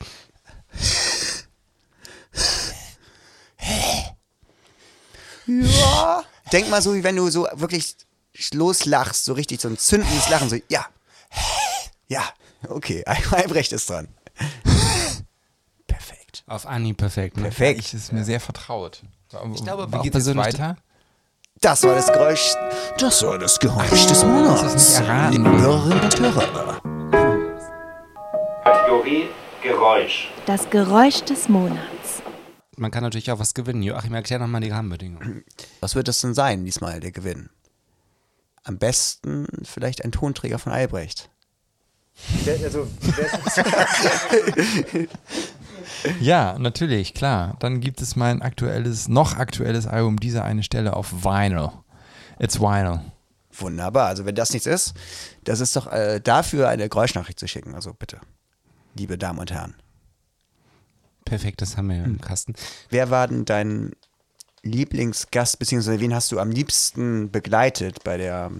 Ja. Denk mal so, wie wenn du so wirklich loslachst, so richtig so ein zündendes Lachen, so, ja. Ja, okay, Albrecht ist dran. Perfekt. Auf Anni perfekt. Ne? Perfekt. Ich ist mir sehr vertraut. Ich glaube Wie geht es weiter? Das war das Geräusch. Das war das Geräusch des Monats. das nicht erraten. Liebe Hörerinnen und Hörer. Kategorie Geräusch. Das Geräusch des Monats. Man kann natürlich auch was gewinnen. Joachim, erklär nochmal die Rahmenbedingungen. Was wird das denn sein, diesmal der Gewinn? Am besten vielleicht ein Tonträger von Albrecht. Also, Ja, natürlich, klar. Dann gibt es mein aktuelles, noch aktuelles Album, diese eine Stelle auf Vinyl. It's Vinyl. wunderbar. Also wenn das nichts ist, das ist doch äh, dafür eine Geräuschnachricht zu schicken. Also bitte, liebe Damen und Herren. Perfekt, das haben wir ja im Kasten. Wer war denn dein Lieblingsgast, beziehungsweise wen hast du am liebsten begleitet bei der,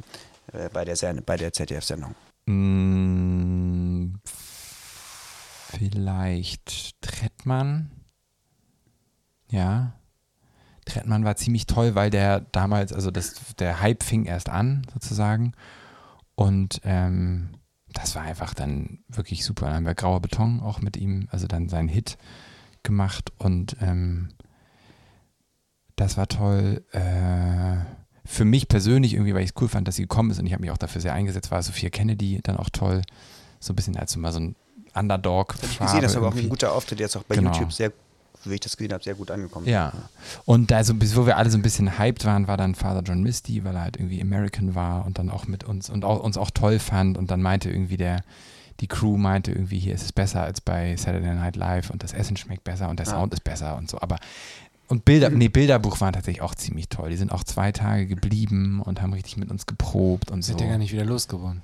äh, bei der, Sen- bei der ZDF-Sendung? Mm, vielleicht Trettmann. Ja. Trettmann war ziemlich toll, weil der damals, also das, der Hype fing erst an, sozusagen. Und ähm, das war einfach dann wirklich super. Dann haben wir Grauer Beton auch mit ihm, also dann seinen Hit gemacht und ähm, das war toll. Äh, für mich persönlich irgendwie, weil ich es cool fand, dass sie gekommen ist und ich habe mich auch dafür sehr eingesetzt, war Sophia Kennedy dann auch toll. So ein bisschen als so mal so ein Underdog. Ich gesehen, das aber auch ein guter Auftritt, der jetzt auch bei Genau. YouTube sehr wie ich das gesehen habe, sehr gut angekommen. Ja. Und also, bis wo wir alle so ein bisschen hyped waren, war dann Father John Misty, weil er halt irgendwie American war und dann auch mit uns und auch, uns auch toll fand und dann meinte irgendwie der, die Crew meinte irgendwie, hier ist es besser als bei Saturday Night Live und das Essen schmeckt besser und der Ja. Sound ist besser und so. Aber und Bilder, nee, Bilderbuch waren tatsächlich auch ziemlich toll. Die sind auch zwei Tage geblieben und haben richtig mit uns geprobt und so. Seid ihr gar nicht wieder losgeworden?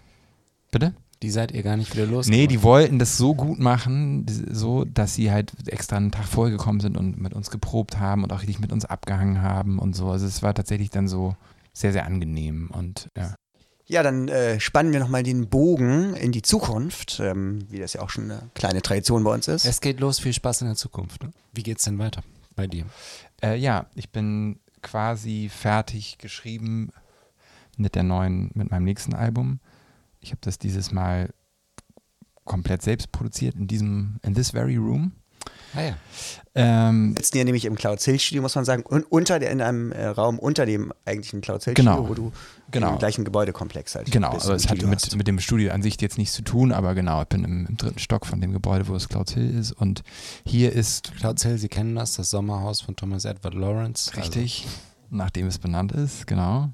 Bitte? Die seid ihr gar nicht wieder losgeworden? Nee, die wollten das so gut machen, so, dass sie halt extra einen Tag vorher gekommen sind und mit uns geprobt haben und auch richtig mit uns abgehangen haben und so. Also es war tatsächlich dann so sehr, sehr angenehm und ja. Ja, dann äh, spannen wir nochmal den Bogen in die Zukunft, ähm, wie das ja auch schon eine kleine Tradition bei uns ist. Es geht los, viel Spaß in der Zukunft. Ne? Wie geht's denn weiter bei dir? Äh, ja, ich bin quasi fertig geschrieben mit der neuen, mit meinem nächsten Album. Ich habe das dieses Mal komplett selbst produziert in diesem, in this very room. Ah ja. Ähm, Wir sitzen hier nämlich im Cloud Hill Studio, muss man sagen, und unter der, in einem äh, Raum unter dem eigentlichen Cloud Hill Studio, Genau. wo du Genau. im gleichen Gebäudekomplex halt Genau, und es hat Studio mit, mit dem Studio an sich jetzt nichts zu tun, aber genau, ich bin im, im dritten Stock von dem Gebäude, wo es Cloud Hill ist und hier ist Clouds Hill, Sie kennen das, das Sommerhaus von Thomas Edward Lawrence. richtig, nachdem es benannt ist, genau.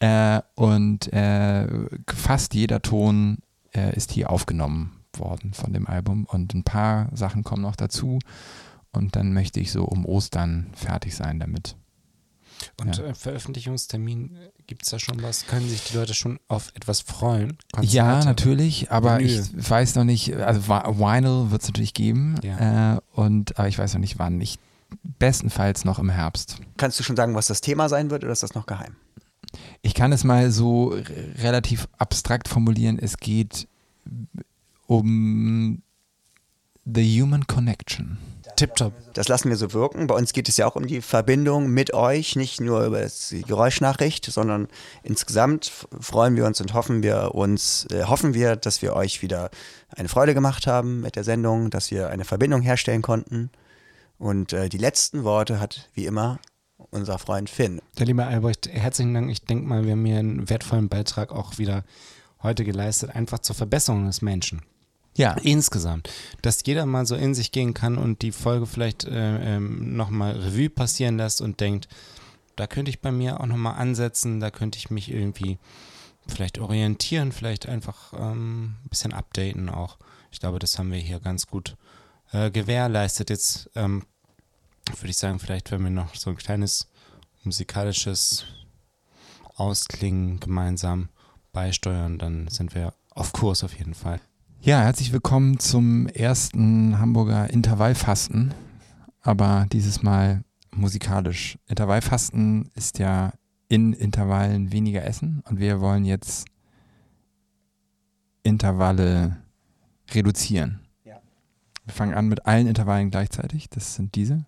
Äh, und äh, fast jeder Ton äh, ist hier aufgenommen worden von dem Album und ein paar Sachen kommen noch dazu und dann möchte ich so um Ostern fertig sein damit. Und Ja. äh, Veröffentlichungstermin, gibt es da schon was? Können sich die Leute schon auf etwas freuen? Ja, Konzerte? natürlich, aber Vinyl. ich weiß noch nicht, also Vinyl wird es natürlich geben, Ja. äh, und, aber ich weiß noch nicht wann. Ich, bestenfalls noch im Herbst. Kannst du schon sagen, was das Thema sein wird oder ist das noch geheim? Ich kann es mal so relativ abstrakt formulieren. Es geht um the human connection. Tipptopp. Das lassen wir so wirken. Bei uns geht es ja auch um die Verbindung mit euch, nicht nur über das- die Geräuschnachricht, sondern insgesamt freuen wir uns und hoffen wir uns, äh, hoffen wir, dass wir euch wieder eine Freude gemacht haben mit der Sendung, dass wir eine Verbindung herstellen konnten. Und äh, die letzten Worte hat wie immer unser Freund Finn. Der liebe Albrecht, herzlichen Dank. Ich denke mal, wir haben hier einen wertvollen Beitrag auch wieder heute geleistet, einfach zur Verbesserung des Menschen. Ja, Insgesamt, dass jeder mal so in sich gehen kann und die Folge vielleicht äh, ähm, nochmal Revue passieren lässt und denkt, da könnte ich bei mir auch nochmal ansetzen, da könnte ich mich irgendwie vielleicht orientieren, vielleicht einfach ähm, ein bisschen updaten auch. Ich glaube, das haben wir hier ganz gut äh, gewährleistet. Jetzt ähm, würde ich sagen, vielleicht wenn wir noch so ein kleines musikalisches Ausklingen gemeinsam beisteuern, dann sind wir auf Kurs auf jeden Fall. Ja, herzlich willkommen zum ersten Hamburger Intervallfasten, aber dieses Mal musikalisch. Intervallfasten ist ja in Intervallen weniger essen und wir wollen jetzt Intervalle reduzieren. Ja. Wir fangen an mit allen Intervallen gleichzeitig, das sind diese.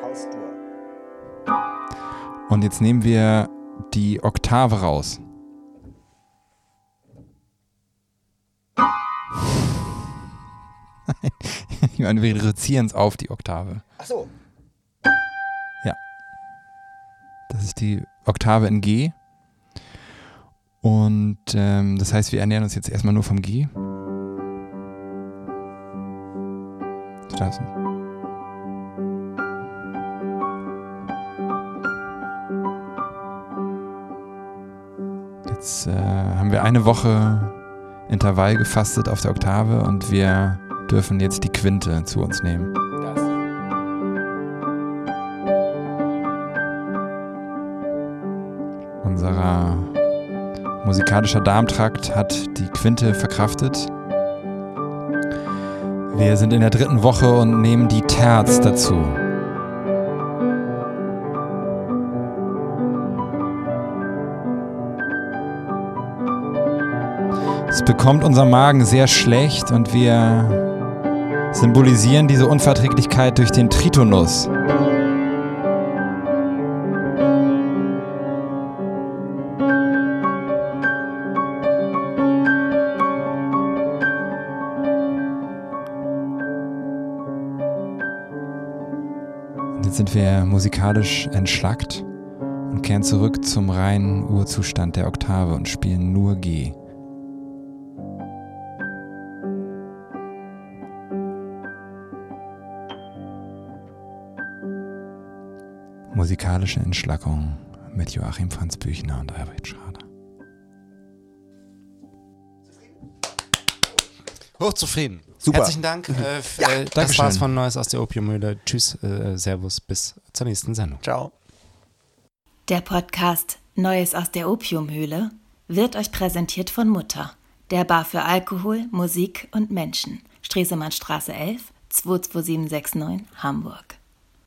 Faustdur. Und jetzt nehmen wir die Oktave raus. Nein, ich meine, wir reduzieren es auf die Oktave. Ach so. Das ist die Oktave in G. Und ähm, das heißt, wir ernähren uns jetzt erstmal nur vom G. Ein- Jetzt äh, haben wir eine Woche Intervall gefastet auf der Oktave und wir dürfen jetzt die Quinte zu uns nehmen. Unser musikalischer Darmtrakt hat die Quinte verkraftet. Wir sind in der dritten Woche und nehmen die Terz dazu. Bekommt unser Magen sehr schlecht und wir symbolisieren diese Unverträglichkeit durch den Tritonus. Sind wir musikalisch entschlackt und kehren zurück zum reinen Urzustand der Oktave und spielen nur G. Musikalische Entschlackung mit Joachim Franz Büchner und Albrecht Schrader. Hochzufrieden. Super. Herzlichen Dank. Äh, f- äh, das war's von Neues aus der Opiummühle. Tschüss, äh, Servus, bis zur nächsten Sendung. Ciao. Der Podcast Neues aus der Opiumhöhle wird euch präsentiert von Mutter, der Bar für Alkohol, Musik und Menschen. Stresemannstraße 11, 22769, Hamburg.